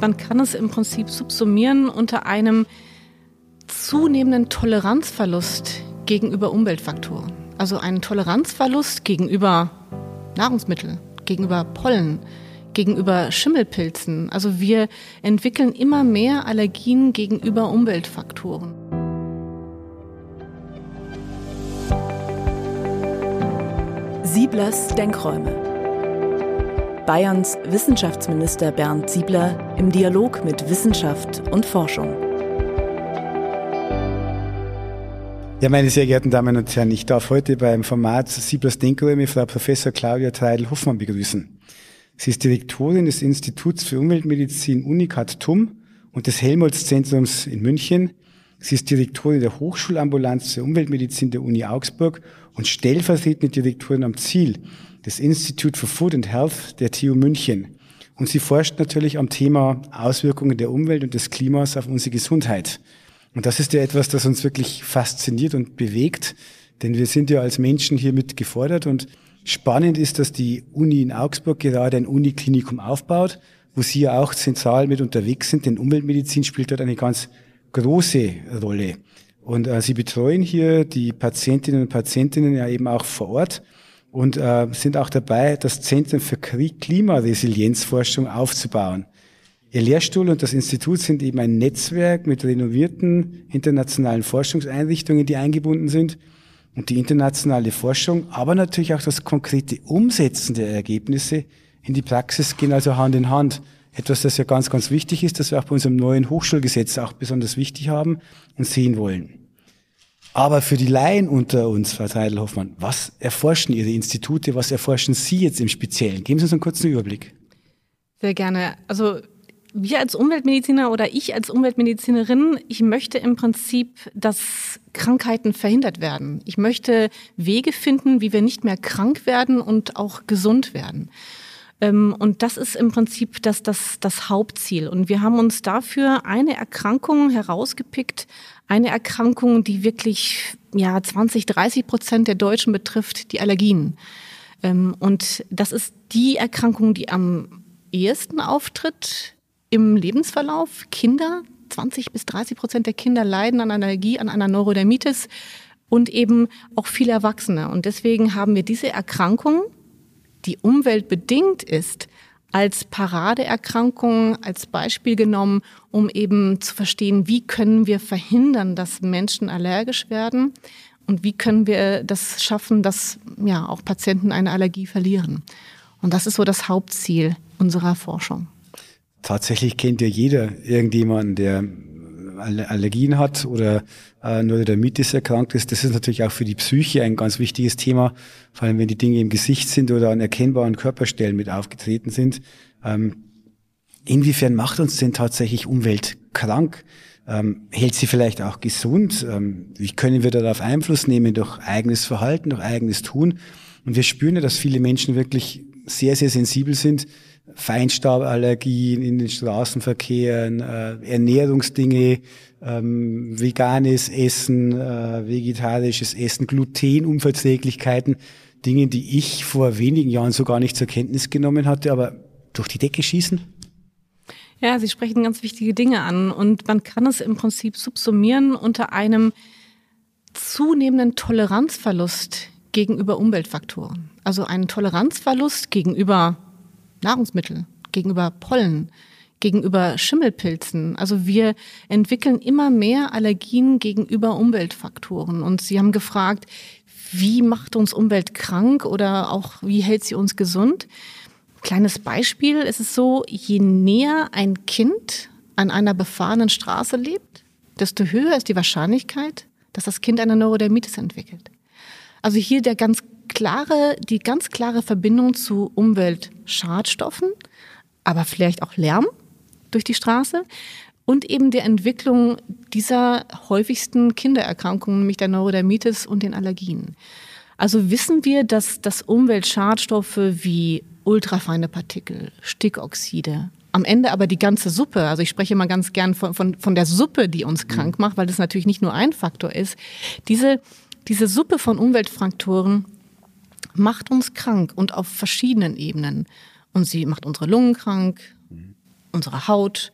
Man kann es im Prinzip subsumieren unter einem zunehmenden Toleranzverlust gegenüber Umweltfaktoren. Also einen Toleranzverlust gegenüber Nahrungsmitteln, gegenüber Pollen, gegenüber Schimmelpilzen. Also wir entwickeln immer mehr Allergien gegenüber Umweltfaktoren. Sieblers Denkräume. Bayerns Wissenschaftsminister Bernd Siebler im Dialog mit Wissenschaft und Forschung. Ja, meine sehr geehrten Damen und Herren, ich darf heute beim Format Sieblers Denkräume Frau Professor Claudia Treidel-Hoffmann begrüßen. Sie ist Direktorin des Instituts für Umweltmedizin Unicat TUM und des Helmholtz-Zentrums in München. Sie ist Direktorin der Hochschulambulanz für Umweltmedizin der Uni Augsburg und stellvertretende Direktorin am Ziel des Institute for Food and Health der TU München. Und sie forscht natürlich am Thema Auswirkungen der Umwelt und des Klimas auf unsere Gesundheit. Und das ist ja etwas, das uns wirklich fasziniert und bewegt, denn wir sind ja als Menschen hiermit gefordert und spannend ist, dass die Uni in Augsburg gerade ein Uniklinikum aufbaut, wo Sie ja auch zentral mit unterwegs sind, denn Umweltmedizin spielt dort eine ganz große Rolle. Und äh, sie betreuen hier die Patientinnen und Patientinnen ja eben auch vor Ort und äh, sind auch dabei, das Zentrum für Klimaresilienzforschung aufzubauen. Ihr Lehrstuhl und das Institut sind eben ein Netzwerk mit renovierten internationalen Forschungseinrichtungen, die eingebunden sind. Und die internationale Forschung, aber natürlich auch das konkrete Umsetzen der Ergebnisse in die Praxis gehen also Hand in Hand. Etwas, das ja ganz, ganz wichtig ist, das wir auch bei unserem neuen Hochschulgesetz auch besonders wichtig haben und sehen wollen. Aber für die Laien unter uns, Frau Treidel-Hoffmann, was erforschen Ihre Institute, was erforschen Sie jetzt im Speziellen? Geben Sie uns einen kurzen Überblick. Sehr gerne. Also wir als Umweltmediziner oder ich als Umweltmedizinerin, ich möchte im Prinzip, dass Krankheiten verhindert werden. Ich möchte Wege finden, wie wir nicht mehr krank werden und auch gesund werden. Ähm, und das ist im Prinzip das, das, das Hauptziel. Und wir haben uns dafür eine Erkrankung herausgepickt, eine Erkrankung, die wirklich ja 20, 30 Prozent der Deutschen betrifft, die Allergien. Ähm, und das ist die Erkrankung, die am ehesten auftritt im Lebensverlauf. Kinder, 20 bis 30 Prozent der Kinder leiden an Allergie, an einer Neurodermitis und eben auch viele Erwachsene. Und deswegen haben wir diese Erkrankung die umweltbedingt ist, als Paradeerkrankung, als Beispiel genommen, um eben zu verstehen, wie können wir verhindern, dass Menschen allergisch werden und wie können wir das schaffen, dass ja auch Patienten eine Allergie verlieren. Und das ist so das Hauptziel unserer Forschung. Tatsächlich kennt ja jeder irgendjemanden, der Allergien hat oder äh, Neurodermitis erkrankt ist. Das ist natürlich auch für die Psyche ein ganz wichtiges Thema, vor allem wenn die Dinge im Gesicht sind oder an erkennbaren Körperstellen mit aufgetreten sind. Ähm, inwiefern macht uns denn tatsächlich Umwelt krank? Ähm, hält sie vielleicht auch gesund? Ähm, wie können wir darauf Einfluss nehmen durch eigenes Verhalten, durch eigenes Tun? Und wir spüren ja, dass viele Menschen wirklich sehr, sehr sensibel sind Feinstauballergien in den Straßenverkehren, äh, Ernährungsdinge, ähm, veganes Essen, äh, vegetarisches Essen, Glutenunverträglichkeiten, Dinge, die ich vor wenigen Jahren so gar nicht zur Kenntnis genommen hatte, aber durch die Decke schießen? Ja, Sie sprechen ganz wichtige Dinge an und man kann es im Prinzip subsumieren unter einem zunehmenden Toleranzverlust gegenüber Umweltfaktoren. Also einen Toleranzverlust gegenüber Nahrungsmittel, gegenüber Pollen, gegenüber Schimmelpilzen. Also wir entwickeln immer mehr Allergien gegenüber Umweltfaktoren. Und Sie haben gefragt, wie macht uns Umwelt krank oder auch wie hält sie uns gesund? Kleines Beispiel, es ist so, je näher ein Kind an einer befahrenen Straße lebt, desto höher ist die Wahrscheinlichkeit, dass das Kind eine Neurodermitis entwickelt. Also hier der ganz klare, die ganz klare Verbindung zu Umweltschadstoffen, aber vielleicht auch Lärm durch die Straße und eben der Entwicklung dieser häufigsten Kindererkrankungen, nämlich der Neurodermitis und den Allergien. Also wissen wir, dass, dass Umweltschadstoffe wie ultrafeine Partikel, Stickoxide, am Ende aber die ganze Suppe, also ich spreche mal ganz gern von, von, von der Suppe, die uns krank macht, weil das natürlich nicht nur ein Faktor ist, diese, diese Suppe von Umweltfaktoren macht uns krank und auf verschiedenen Ebenen. Und sie macht unsere Lungen krank, unsere Haut,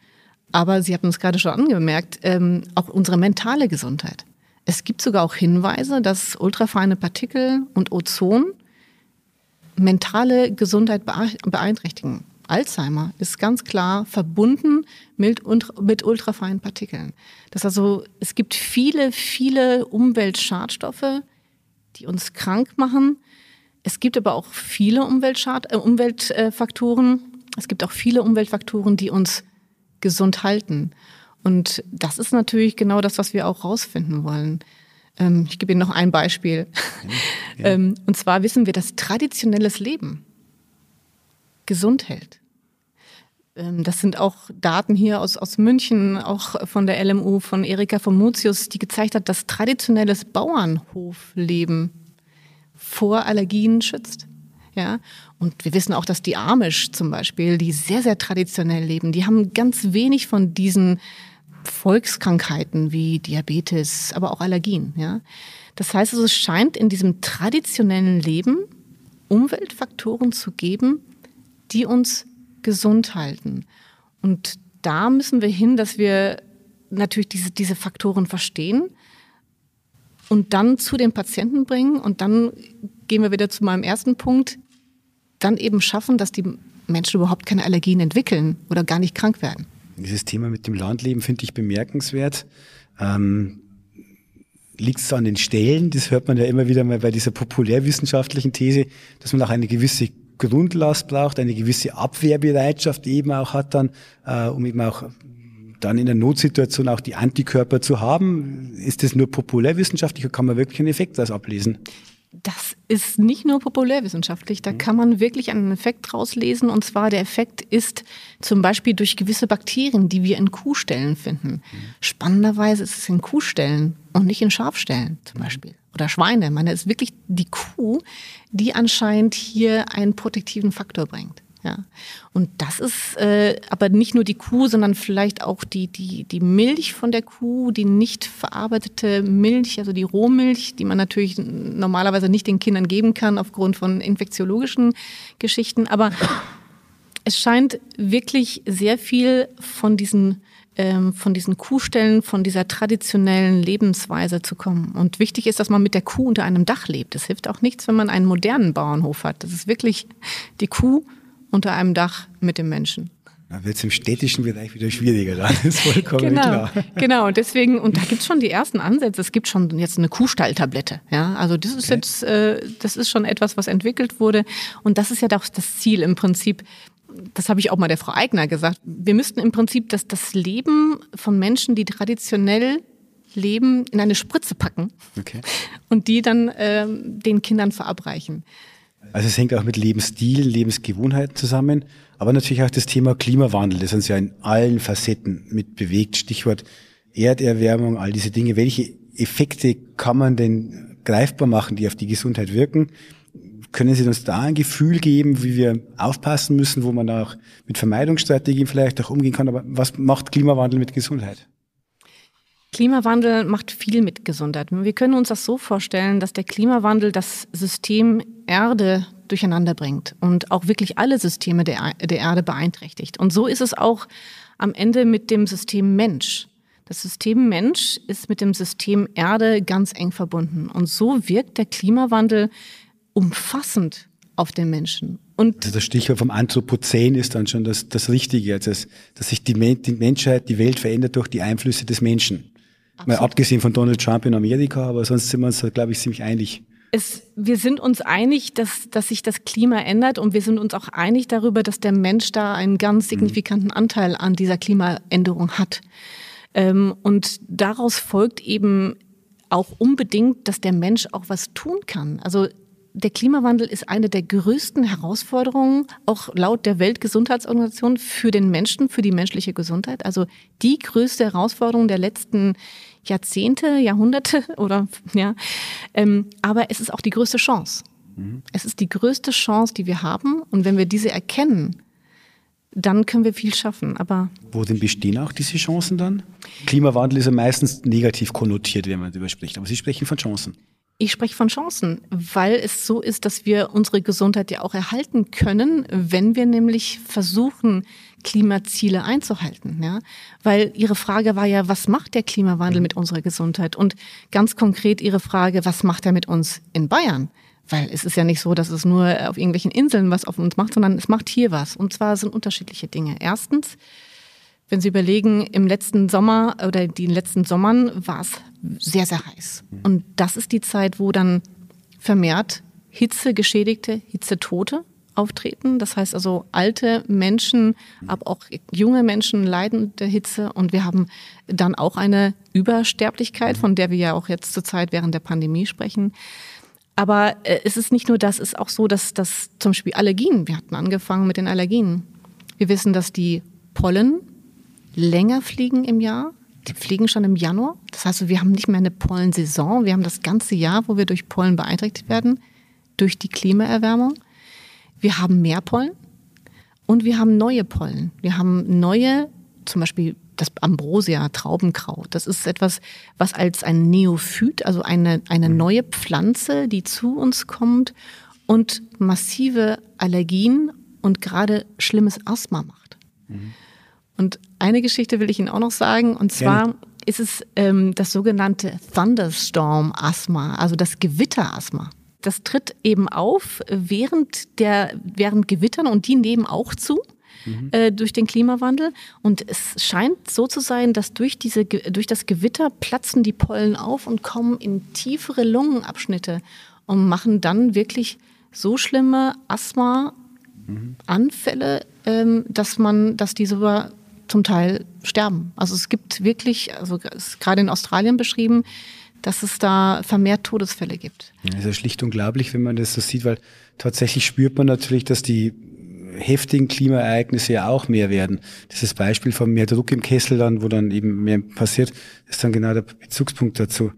aber Sie hatten es gerade schon angemerkt, ähm, auch unsere mentale Gesundheit. Es gibt sogar auch Hinweise, dass ultrafeine Partikel und Ozon mentale Gesundheit beeinträchtigen. Alzheimer ist ganz klar verbunden mit, mit ultrafeinen Partikeln. Das also, es gibt viele, viele Umweltschadstoffe, die uns krank machen. Es gibt aber auch viele Umweltschad äh, Umweltfaktoren. Es gibt auch viele Umweltfaktoren, die uns gesund halten. Und das ist natürlich genau das, was wir auch rausfinden wollen. Ähm, ich gebe Ihnen noch ein Beispiel. Ja. ähm, und zwar wissen wir, dass traditionelles Leben gesund hält. Ähm, das sind auch Daten hier aus, aus München, auch von der LMU, von Erika von Mutius, die gezeigt hat, dass traditionelles Bauernhofleben vor Allergien schützt. Ja, und wir wissen auch, dass die Amish zum Beispiel, die sehr, sehr traditionell leben, die haben ganz wenig von diesen Volkskrankheiten wie Diabetes, aber auch Allergien. Ja, das heißt, also, es scheint in diesem traditionellen Leben Umweltfaktoren zu geben, die uns gesund halten. Und da müssen wir hin, dass wir natürlich diese, diese Faktoren verstehen und dann zu den Patienten bringen. Und dann gehen wir wieder zu meinem ersten Punkt, dann eben schaffen, dass die Menschen überhaupt keine Allergien entwickeln oder gar nicht krank werden. Dieses Thema mit dem Landleben finde ich bemerkenswert. Ähm, Liegt es an den Stellen? Das hört man ja immer wieder mal bei dieser populärwissenschaftlichen These, dass man auch eine gewisse Grundlast braucht, eine gewisse Abwehrbereitschaft eben auch hat dann, äh, um eben auch dann in der Notsituation auch die Antikörper zu haben. Ist das nur populärwissenschaftlich oder kann man wirklich einen Effekt daraus ablesen? Das ist nicht nur populärwissenschaftlich, da mhm. kann man wirklich einen Effekt rauslesen. Und zwar der Effekt ist zum Beispiel durch gewisse Bakterien, die wir in Kuhstellen finden. Mhm. Spannenderweise ist es in Kuhstellen und nicht in Schafstellen zum mhm. Beispiel. Oder Schweine. Man ist wirklich die Kuh, die anscheinend hier einen protektiven Faktor bringt. Ja. Und das ist äh, aber nicht nur die Kuh, sondern vielleicht auch die, die, die Milch von der Kuh, die nicht verarbeitete Milch, also die Rohmilch, die man natürlich normalerweise nicht den Kindern geben kann aufgrund von infektiologischen Geschichten. Aber es scheint wirklich sehr viel von diesen ähm, von diesen Kuhstellen, von dieser traditionellen Lebensweise zu kommen. Und wichtig ist, dass man mit der Kuh unter einem Dach lebt. Es hilft auch nichts, wenn man einen modernen Bauernhof hat. Das ist wirklich die Kuh unter einem Dach mit dem Menschen. Da wird es im städtischen Bereich wieder schwieriger, das ist vollkommen genau, klar. Genau, und deswegen, und da gibt es schon die ersten Ansätze. Es gibt schon jetzt eine Kuhstalltablette. Ja? Also das ist okay. jetzt, äh, das ist schon etwas, was entwickelt wurde. Und das ist ja doch das Ziel im Prinzip. Das habe ich auch mal der Frau Eigner gesagt. Wir müssten im Prinzip das, das Leben von Menschen, die traditionell leben, in eine Spritze packen okay. und die dann äh, den Kindern verabreichen. Also es hängt auch mit Lebensstil, Lebensgewohnheiten zusammen, aber natürlich auch das Thema Klimawandel, das uns ja in allen Facetten mit bewegt. Stichwort Erderwärmung, all diese Dinge. Welche Effekte kann man denn greifbar machen, die auf die Gesundheit wirken? Können Sie uns da ein Gefühl geben, wie wir aufpassen müssen, wo man auch mit Vermeidungsstrategien vielleicht auch umgehen kann? Aber was macht Klimawandel mit Gesundheit? Klimawandel macht viel mit Gesundheit. Wir können uns das so vorstellen, dass der Klimawandel das System Erde durcheinander bringt und auch wirklich alle Systeme der, der Erde beeinträchtigt. Und so ist es auch am Ende mit dem System Mensch. Das System Mensch ist mit dem System Erde ganz eng verbunden. Und so wirkt der Klimawandel umfassend auf den Menschen. Und also das Stichwort vom Anthropozän ist dann schon das, das Richtige, also dass, sich die, die Menschheit, die Welt verändert durch die Einflüsse des Menschen. Mal abgesehen von Donald Trump in Amerika, aber sonst sind wir uns, glaube ich, ziemlich einig. Es, wir sind uns einig, dass, dass sich das Klima ändert und wir sind uns auch einig darüber, dass der Mensch da einen ganz mhm. signifikanten Anteil an dieser Klimaänderung hat. Ähm, und daraus folgt eben auch unbedingt, dass der Mensch auch was tun kann. Also der Klimawandel ist eine der größten Herausforderungen, auch laut der Weltgesundheitsorganisation, für den Menschen, für die menschliche Gesundheit. Also die größte Herausforderung der letzten Jahrzehnte, Jahrhunderte oder ja. Ähm, aber es ist auch die größte Chance. Mhm. Es ist die größte Chance, die wir haben. Und wenn wir diese erkennen, dann können wir viel schaffen. Aber wo denn bestehen auch diese Chancen dann? Klimawandel ist ja meistens negativ konnotiert, wenn man darüber spricht. Aber Sie sprechen von Chancen. Ich spreche von Chancen, weil es so ist, dass wir unsere Gesundheit ja auch erhalten können, wenn wir nämlich versuchen, Klimaziele einzuhalten. Ja? Weil Ihre Frage war ja, was macht der Klimawandel mit unserer Gesundheit? Und ganz konkret Ihre Frage, was macht er mit uns in Bayern? Weil es ist ja nicht so, dass es nur auf irgendwelchen Inseln was auf uns macht, sondern es macht hier was. Und zwar sind unterschiedliche Dinge. Erstens, wenn Sie überlegen, im letzten Sommer oder den letzten Sommern war es sehr, sehr heiß. Und das ist die Zeit, wo dann vermehrt Hitzegeschädigte, Hitzetote auftreten. Das heißt also, alte Menschen, aber auch junge Menschen leiden der Hitze. Und wir haben dann auch eine Übersterblichkeit, von der wir ja auch jetzt zurzeit während der Pandemie sprechen. Aber äh, es ist nicht nur das, es ist auch so, dass, dass zum Beispiel Allergien, wir hatten angefangen mit den Allergien. Wir wissen, dass die Pollen länger fliegen im Jahr. Die fliegen schon im Januar. Das heißt, wir haben nicht mehr eine Pollensaison. Wir haben das ganze Jahr, wo wir durch Pollen beeinträchtigt werden, durch die Klimaerwärmung. Wir haben mehr Pollen und wir haben neue Pollen. Wir haben neue, zum Beispiel das Ambrosia, Traubenkraut. Das ist etwas, was als ein Neophyt, also eine, eine neue Pflanze, die zu uns kommt und massive Allergien und gerade schlimmes Asthma macht. Mhm. Und eine Geschichte will ich Ihnen auch noch sagen, und zwar Gerne. ist es ähm, das sogenannte Thunderstorm-Asthma, also das Gewitter-Asthma. Das tritt eben auf während der während Gewittern und die nehmen auch zu. Mhm. Äh, durch den Klimawandel. Und es scheint so zu sein, dass durch, diese, durch das Gewitter platzen die Pollen auf und kommen in tiefere Lungenabschnitte und machen dann wirklich so schlimme Asthma-Anfälle, ähm, dass man, dass die sogar zum Teil sterben. Also es gibt wirklich, also es ist gerade in Australien beschrieben, dass es da vermehrt Todesfälle gibt. Das ist ja schlicht unglaublich, wenn man das so sieht, weil tatsächlich spürt man natürlich, dass die heftigen Klimaereignisse ja auch mehr werden. Das Beispiel von mehr Druck im Kessel dann, wo dann eben mehr passiert, ist dann genau der Bezugspunkt dazu.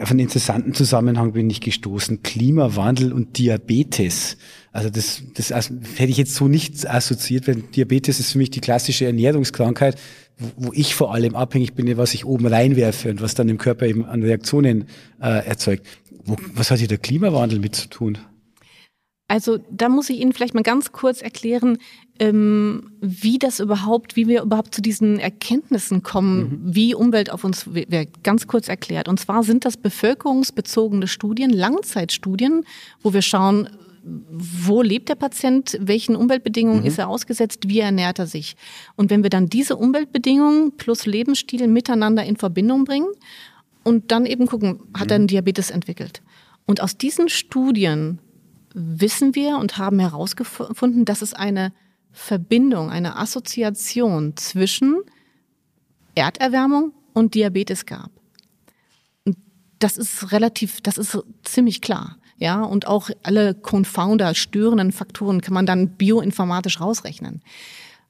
Auf einen interessanten Zusammenhang bin ich gestoßen. Klimawandel und Diabetes. Also das, das hätte ich jetzt so nicht assoziiert, weil Diabetes ist für mich die klassische Ernährungskrankheit, wo, wo ich vor allem abhängig bin, was ich oben reinwerfe und was dann im Körper eben an Reaktionen äh, erzeugt. Wo, was hat hier der Klimawandel mit zu tun? Also da muss ich Ihnen vielleicht mal ganz kurz erklären, ähm, wie das überhaupt, wie wir überhaupt zu diesen Erkenntnissen kommen, mhm. wie Umwelt auf uns wirkt. Ganz kurz erklärt. Und zwar sind das bevölkerungsbezogene Studien, Langzeitstudien, wo wir schauen, wo lebt der Patient, welchen Umweltbedingungen mhm. ist er ausgesetzt, wie ernährt er sich. Und wenn wir dann diese Umweltbedingungen plus Lebensstil miteinander in Verbindung bringen und dann eben gucken, hat er einen Diabetes entwickelt. Und aus diesen Studien wissen wir und haben herausgefunden, dass es eine Verbindung, eine Assoziation zwischen Erderwärmung und Diabetes gab. Und das ist relativ, das ist ziemlich klar. Ja, und auch alle Confounder, störenden Faktoren kann man dann bioinformatisch rausrechnen.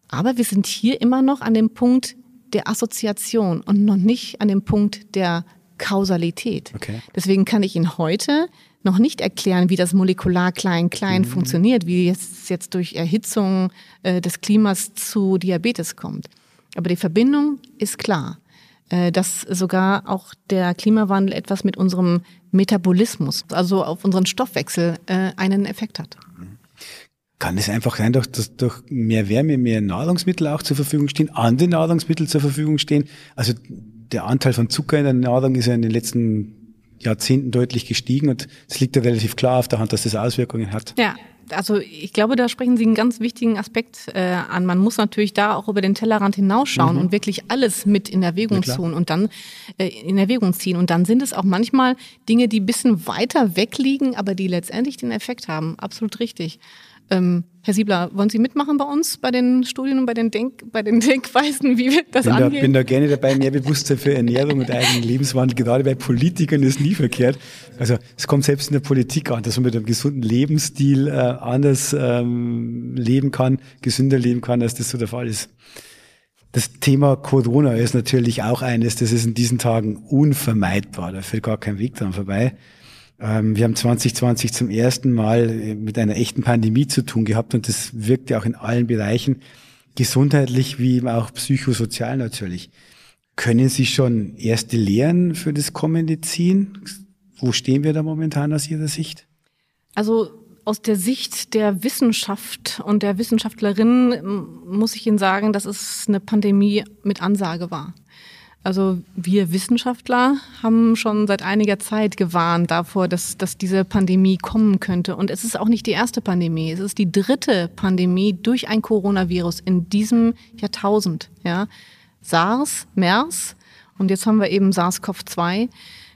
Aber wir sind hier immer noch an dem Punkt der Assoziation und noch nicht an dem Punkt der Kausalität. Okay. Deswegen kann ich Ihnen heute noch nicht erklären, wie das molekular klein-klein mhm. funktioniert, wie es jetzt durch Erhitzung äh, des Klimas zu Diabetes kommt. Aber die Verbindung ist klar. Äh, dass sogar auch der Klimawandel etwas mit unserem Metabolismus, also auf unseren Stoffwechsel, äh, einen Effekt hat. Kann es einfach sein, dass durch mehr Wärme mehr Nahrungsmittel auch zur Verfügung stehen, andere Nahrungsmittel zur Verfügung stehen? Also der Anteil von Zucker in der Nahrung ist ja in den letzten Jahrzehnten deutlich gestiegen und es liegt ja relativ klar auf der Hand, dass das Auswirkungen hat. Ja, also ich glaube, da sprechen Sie einen ganz wichtigen Aspekt äh, an. Man muss natürlich da auch über den Tellerrand hinausschauen mhm. und wirklich alles mit in Erwägung tun und dann äh, in Erwägung ziehen. Und dann sind es auch manchmal Dinge, die ein bisschen weiter weg liegen, aber die letztendlich den Effekt haben. Absolut richtig. Ähm, Herr Siebler, wollen Sie mitmachen bei uns bei den Studien und bei den, Denk bei den Denkweisen, wie wir das bin angehen? Ich bin da gerne dabei. Mehr Bewusstsein für Ernährung und eigenen Lebenswandel, gerade bei Politikern, ist nie verkehrt. Also es kommt selbst in der Politik an, dass man mit einem gesunden Lebensstil äh, anders ähm, leben kann, gesünder leben kann, als das so der Fall ist. Das Thema Corona ist natürlich auch eines, das ist in diesen Tagen unvermeidbar. Da führt gar kein Weg dran vorbei. Ähm, wir haben 2020 zum ersten Mal äh, mit einer echten Pandemie zu tun gehabt und das wirkt ja auch in allen Bereichen, gesundheitlich wie auch psychosozial natürlich. Können Sie schon erste Lehren für das Kommende ziehen? Wo stehen wir da momentan aus Ihrer Sicht? Also aus der Sicht der Wissenschaft und der Wissenschaftlerin muss ich Ihnen sagen, dass es eine Pandemie mit Ansage war. Also wir Wissenschaftler haben schon seit einiger Zeit gewarnt davor, dass, dass diese Pandemie kommen könnte. Und es ist auch nicht die erste Pandemie. Es ist die dritte Pandemie durch ein Coronavirus in diesem Jahrtausend. Ja. SARS, MERS und jetzt haben wir eben SARS-CoV-2.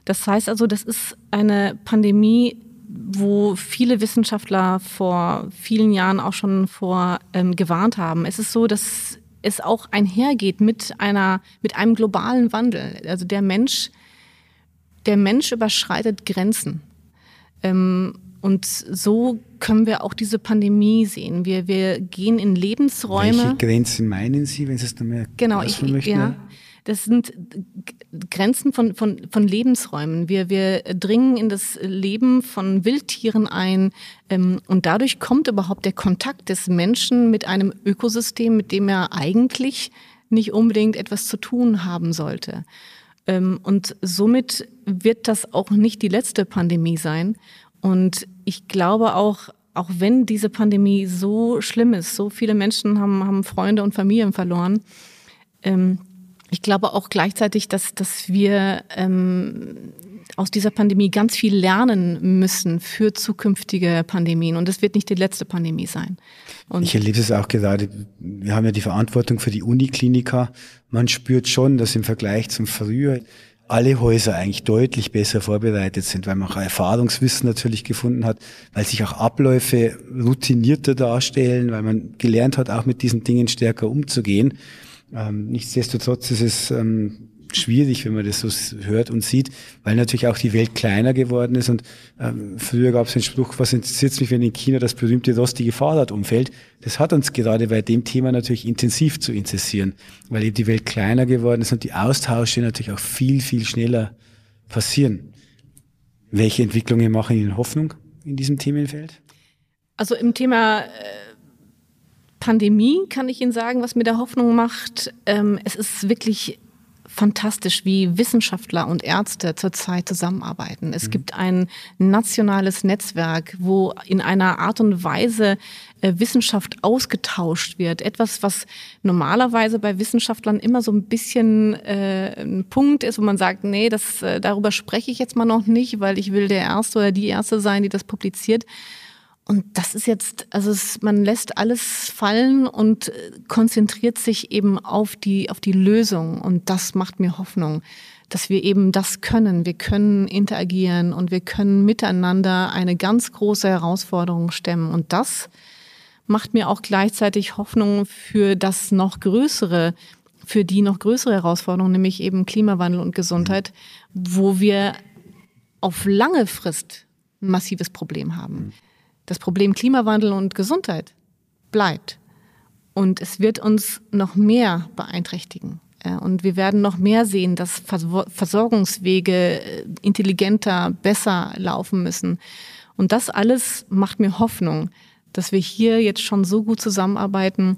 Das heißt also, das ist eine Pandemie, wo viele Wissenschaftler vor vielen Jahren auch schon vor ähm, gewarnt haben. Es ist so, dass es auch einhergeht mit einer, mit einem globalen Wandel. Also der Mensch, der Mensch überschreitet Grenzen. Ähm, und so können wir auch diese Pandemie sehen. Wir, wir gehen in Lebensräume. Welche Grenzen meinen Sie, wenn Sie es mehr Genau, ich, möchten? ja. Das sind Grenzen von, von, von Lebensräumen. Wir, wir dringen in das Leben von Wildtieren ein ähm, und dadurch kommt überhaupt der Kontakt des Menschen mit einem Ökosystem, mit dem er eigentlich nicht unbedingt etwas zu tun haben sollte. Ähm, und somit wird das auch nicht die letzte Pandemie sein. Und ich glaube auch, auch wenn diese Pandemie so schlimm ist, so viele Menschen haben, haben Freunde und Familien verloren, ähm, ich glaube auch gleichzeitig, dass, dass wir ähm, aus dieser Pandemie ganz viel lernen müssen für zukünftige Pandemien. Und das wird nicht die letzte Pandemie sein. Und ich erlebe es auch gerade. Wir haben ja die Verantwortung für die Unikliniker. Man spürt schon, dass im Vergleich zum Frühjahr alle Häuser eigentlich deutlich besser vorbereitet sind, weil man auch Erfahrungswissen natürlich gefunden hat, weil sich auch Abläufe routinierter darstellen, weil man gelernt hat, auch mit diesen Dingen stärker umzugehen. Ähm, nichtsdestotrotz ist es ähm, schwierig, wenn man das so hört und sieht, weil natürlich auch die Welt kleiner geworden ist. Und ähm, früher gab es den Spruch, was interessiert mich, wenn in China das berühmte rostige Fahrrad umfällt? Das hat uns gerade bei dem Thema natürlich intensiv zu interessieren, weil eben die Welt kleiner geworden ist und die Austausche natürlich auch viel, viel schneller passieren. Welche Entwicklungen machen Ihnen Hoffnung in diesem Themenfeld? Also im Thema äh Pandemie kann ich Ihnen sagen, was mir da Hoffnung macht. Ähm, es ist wirklich fantastisch, wie Wissenschaftler und Ärzte zurzeit zusammenarbeiten. Es mhm. gibt ein nationales Netzwerk, wo in einer Art und Weise äh, Wissenschaft ausgetauscht wird. Etwas, was normalerweise bei Wissenschaftlern immer so ein bisschen äh, ein Punkt ist, wo man sagt, nee, das, äh, darüber spreche ich jetzt mal noch nicht, weil ich will der Erste oder die Erste sein, die das publiziert. Und das ist jetzt, also es, man lässt alles fallen und äh, konzentriert sich eben auf die, auf die Lösung. Und das macht mir Hoffnung, dass wir eben das können. Wir können interagieren und wir können miteinander eine ganz große Herausforderung stemmen. Und das macht mir auch gleichzeitig Hoffnung für das noch größere, für die noch größere Herausforderung, nämlich eben Klimawandel und Gesundheit, wo wir auf lange Frist ein massives Problem haben das Problem Klimawandel und Gesundheit bleibt. Und es wird uns noch mehr beeinträchtigen. Und wir werden noch mehr sehen, dass Versorgungswege äh, intelligenter, besser laufen müssen. Und das alles macht mir Hoffnung, dass wir hier jetzt schon so gut zusammenarbeiten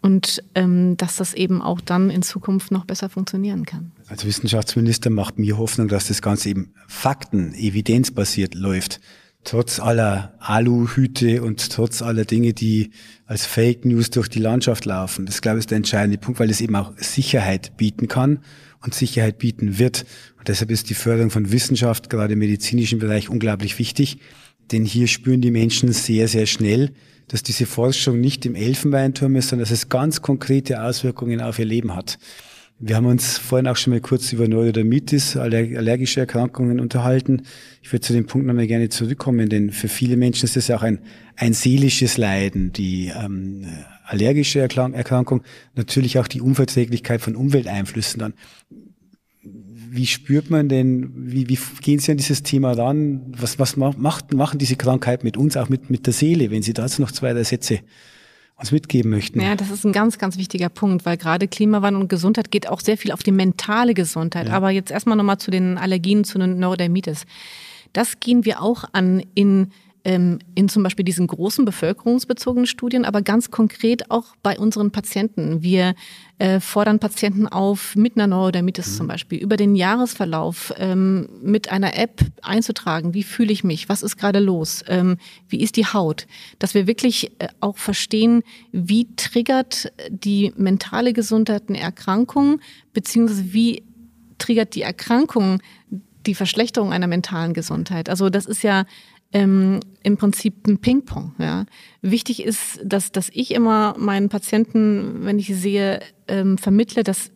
und ähm, dass das eben auch dann in Zukunft noch besser funktionieren kann. Als Wissenschaftsminister macht mir Hoffnung, dass das Ganze eben fakten, evidenzbasiert läuft trotz aller Aluhüte und trotz aller Dinge, die als Fake News durch die Landschaft laufen. Das, glaube ich, ist der entscheidende Punkt, weil es eben auch Sicherheit bieten kann und Sicherheit bieten wird. Und deshalb ist die Förderung von Wissenschaft, gerade im medizinischen Bereich, unglaublich wichtig. Denn hier spüren die Menschen sehr, sehr schnell, dass diese Forschung nicht im Elfenbeinturm ist, sondern dass es ganz konkrete Auswirkungen auf ihr Leben hat. Wir haben uns vorhin auch schon mal kurz über Neurodermitis, allergische Erkrankungen unterhalten. Ich würde zu dem Punkt nochmal gerne zurückkommen, denn für viele Menschen ist das ja auch ein, ein seelisches Leiden, die ähm, allergische Erkrankung, natürlich auch die Unverträglichkeit von Umwelteinflüssen dann. Wie spürt man denn, wie, wie gehen Sie an dieses Thema ran? Was, was macht, machen diese Krankheiten mit uns, auch mit, mit der Seele? Wenn Sie dazu noch zwei, drei Sätze uns mitgeben möchten. Ja, das ist ein ganz, ganz wichtiger Punkt, weil gerade Klimawandel und Gesundheit geht auch sehr viel auf die mentale Gesundheit. Ja. Aber jetzt erstmal nochmal zu den Allergien, zu den Neurodermitis. Das gehen wir auch an in in zum Beispiel diesen großen bevölkerungsbezogenen Studien, aber ganz konkret auch bei unseren Patienten. Wir äh, fordern Patienten auf, mit einer Neurodermitis mhm. zum Beispiel, über den Jahresverlauf ähm, mit einer App einzutragen, wie fühle ich mich, was ist gerade los, ähm, wie ist die Haut, dass wir wirklich äh, auch verstehen, wie triggert die mentale Gesundheit eine Erkrankung, beziehungsweise wie triggert die Erkrankung die Verschlechterung einer mentalen Gesundheit. Also das ist ja ähm, im Prinzip ein Ping-Pong. Ja. Wichtig ist, dass, dass ich immer meinen Patienten, wenn ich sie sehe, ähm, vermittle, dass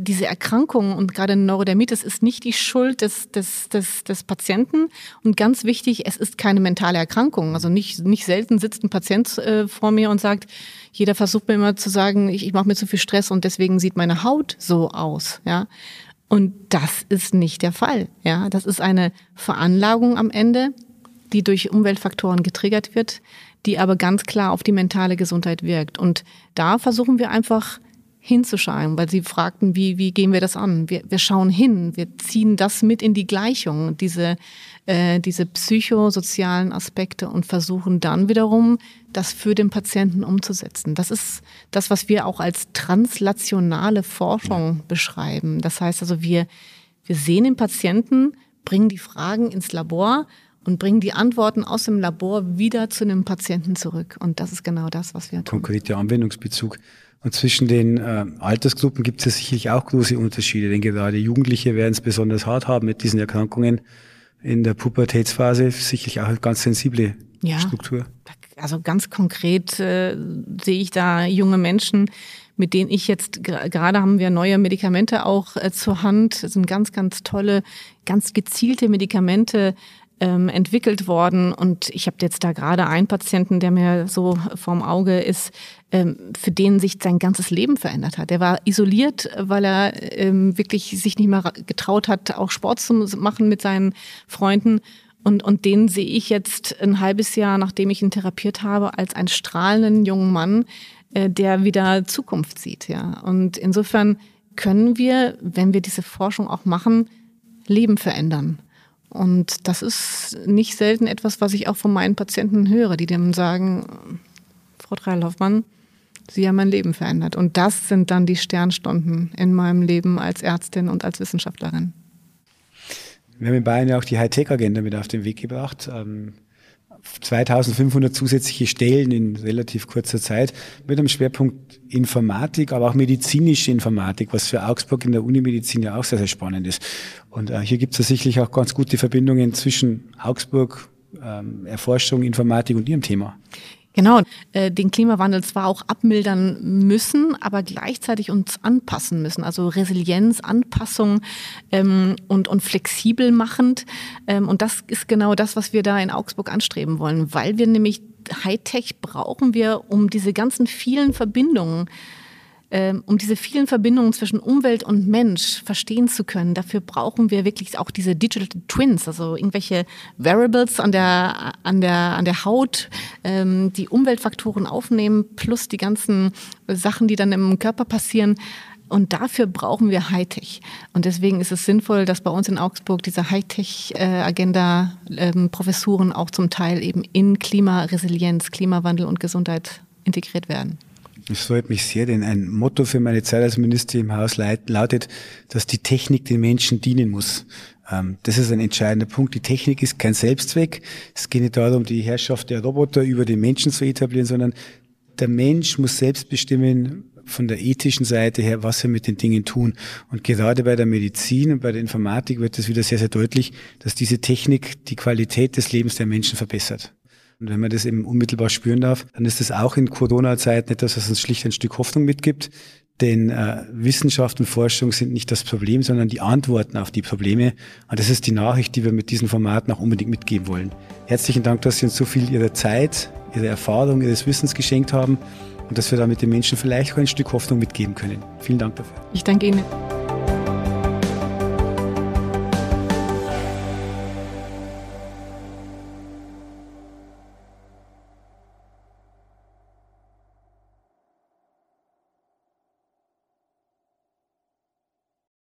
diese Erkrankung und gerade Neurodermitis ist nicht die Schuld des, des, des, des Patienten. Und ganz wichtig, es ist keine mentale Erkrankung. Also nicht, nicht selten sitzt ein Patient äh, vor mir und sagt, jeder versucht mir immer zu sagen, ich, ich mache mir zu viel Stress und deswegen sieht meine Haut so aus. Ja. Und das ist nicht der Fall. Ja, das ist eine Veranlagung am Ende, die durch Umweltfaktoren getriggert wird, die aber ganz klar auf die mentale Gesundheit wirkt. Und da versuchen wir einfach hinzuschauen, weil Sie fragten, wie, wie gehen wir das an? Wir, wir schauen hin, wir ziehen das mit in die Gleichung, diese, äh, diese psychosozialen Aspekte und versuchen dann wiederum, das für den Patienten umzusetzen. Das ist das, was wir auch als translationale Forschung beschreiben. Das heißt also, wir, wir sehen den Patienten, bringen die Fragen ins Labor und bringen die Antworten aus dem Labor wieder zu einem Patienten zurück. Und das ist genau das, was wir tun. Konkreter Anwendungsbezug. Und zwischen den äh, Altersgruppen gibt es ja sicherlich auch große Unterschiede, denn gerade Jugendliche werden es besonders hart haben mit diesen Erkrankungen in der Pubertätsphase, sicherlich auch eine ganz sensible ja, Struktur. Also ganz konkret äh, sehe ich da junge Menschen, mit denen ich jetzt gerade haben wir neue Medikamente auch äh, zur Hand. Das sind ganz, ganz tolle, ganz gezielte Medikamente, ähm, entwickelt worden. Und ich habe jetzt da gerade einen Patienten, der mir so vorm Auge ist, ähm, für den sich sein ganzes Leben verändert hat. Der war isoliert, weil er ähm, wirklich sich nicht mehr getraut hat, auch Sport zu machen mit seinen Freunden. Und, und den sehe ich jetzt ein halbes Jahr, nachdem ich ihn therapiert habe, als einen strahlenden jungen Mann, äh, der wieder Zukunft sieht. Ja. Und insofern können wir, wenn wir diese Forschung auch machen, Leben verändern. Und das ist nicht selten etwas, was ich auch von meinen Patienten höre, die dann sagen, Frau Dreilhoffmann, Sie haben mein Leben verändert. Und das sind dann die Sternstunden in meinem Leben als Ärztin und als Wissenschaftlerin. Wir haben in Bayern ja auch die Hightech-Agenda mit auf den Weg gebracht. Ähm 2500 zusätzliche Stellen in relativ kurzer Zeit mit einem Schwerpunkt Informatik, aber auch medizinische Informatik, was für Augsburg in der Unimedizin ja auch sehr, sehr spannend ist. Und äh, hier gibt es sicherlich auch ganz gute Verbindungen zwischen Augsburg, ähm, Erforschung, Informatik und Ihrem Thema. Genau, äh, den Klimawandel zwar auch abmildern müssen, aber gleichzeitig uns anpassen müssen. Also Resilienz, Anpassung ähm, und, und flexibel machend. Ähm, und das ist genau das, was wir da in Augsburg anstreben wollen, weil wir nämlich Hightech brauchen wir, um diese ganzen vielen Verbindungen um diese vielen Verbindungen zwischen Umwelt und Mensch verstehen zu können, dafür brauchen wir wirklich auch diese Digital Twins, also irgendwelche Variables an der, an der, an der Haut, ähm, die Umweltfaktoren aufnehmen, plus die ganzen Sachen, die dann im Körper passieren. Und dafür brauchen wir Hightech. Und deswegen ist es sinnvoll, dass bei uns in Augsburg diese Hightech-Agenda ähm, auch zum Teil eben in Klimaresilienz, Klimawandel und Gesundheit integriert werden. Das freut mich sehr, denn ein Motto für meine Zeit als Minister im Haus lautet, dass die Technik den Menschen dienen muss. Ähm, das ist ein entscheidender Punkt. Die Technik ist kein Selbstzweck. Es geht nicht darum, die Herrschaft der Roboter über den Menschen zu etablieren, sondern der Mensch muss selbst bestimmen, von der ethischen Seite her, was wir mit den Dingen tun. Und gerade bei der Medizin und bei der Informatik wird es wieder sehr, sehr deutlich, dass diese Technik die Qualität des Lebens der Menschen verbessert. Und wenn man das eben unmittelbar spüren darf, dann ist das auch in Corona-Zeiten etwas, was uns schlicht ein Stück Hoffnung mitgibt. Denn äh, Wissenschaft und Forschung sind nicht das Problem, sondern die Antworten auf die Probleme. Und das ist die Nachricht, die wir mit diesem Format auch unbedingt mitgeben wollen. Herzlichen Dank, dass Sie uns so viel Ihrer Zeit, Ihrer Erfahrung, Ihres Wissens geschenkt haben und dass wir damit den Menschen vielleicht auch ein Stück Hoffnung mitgeben können. Vielen Dank dafür. Ich danke Ihnen.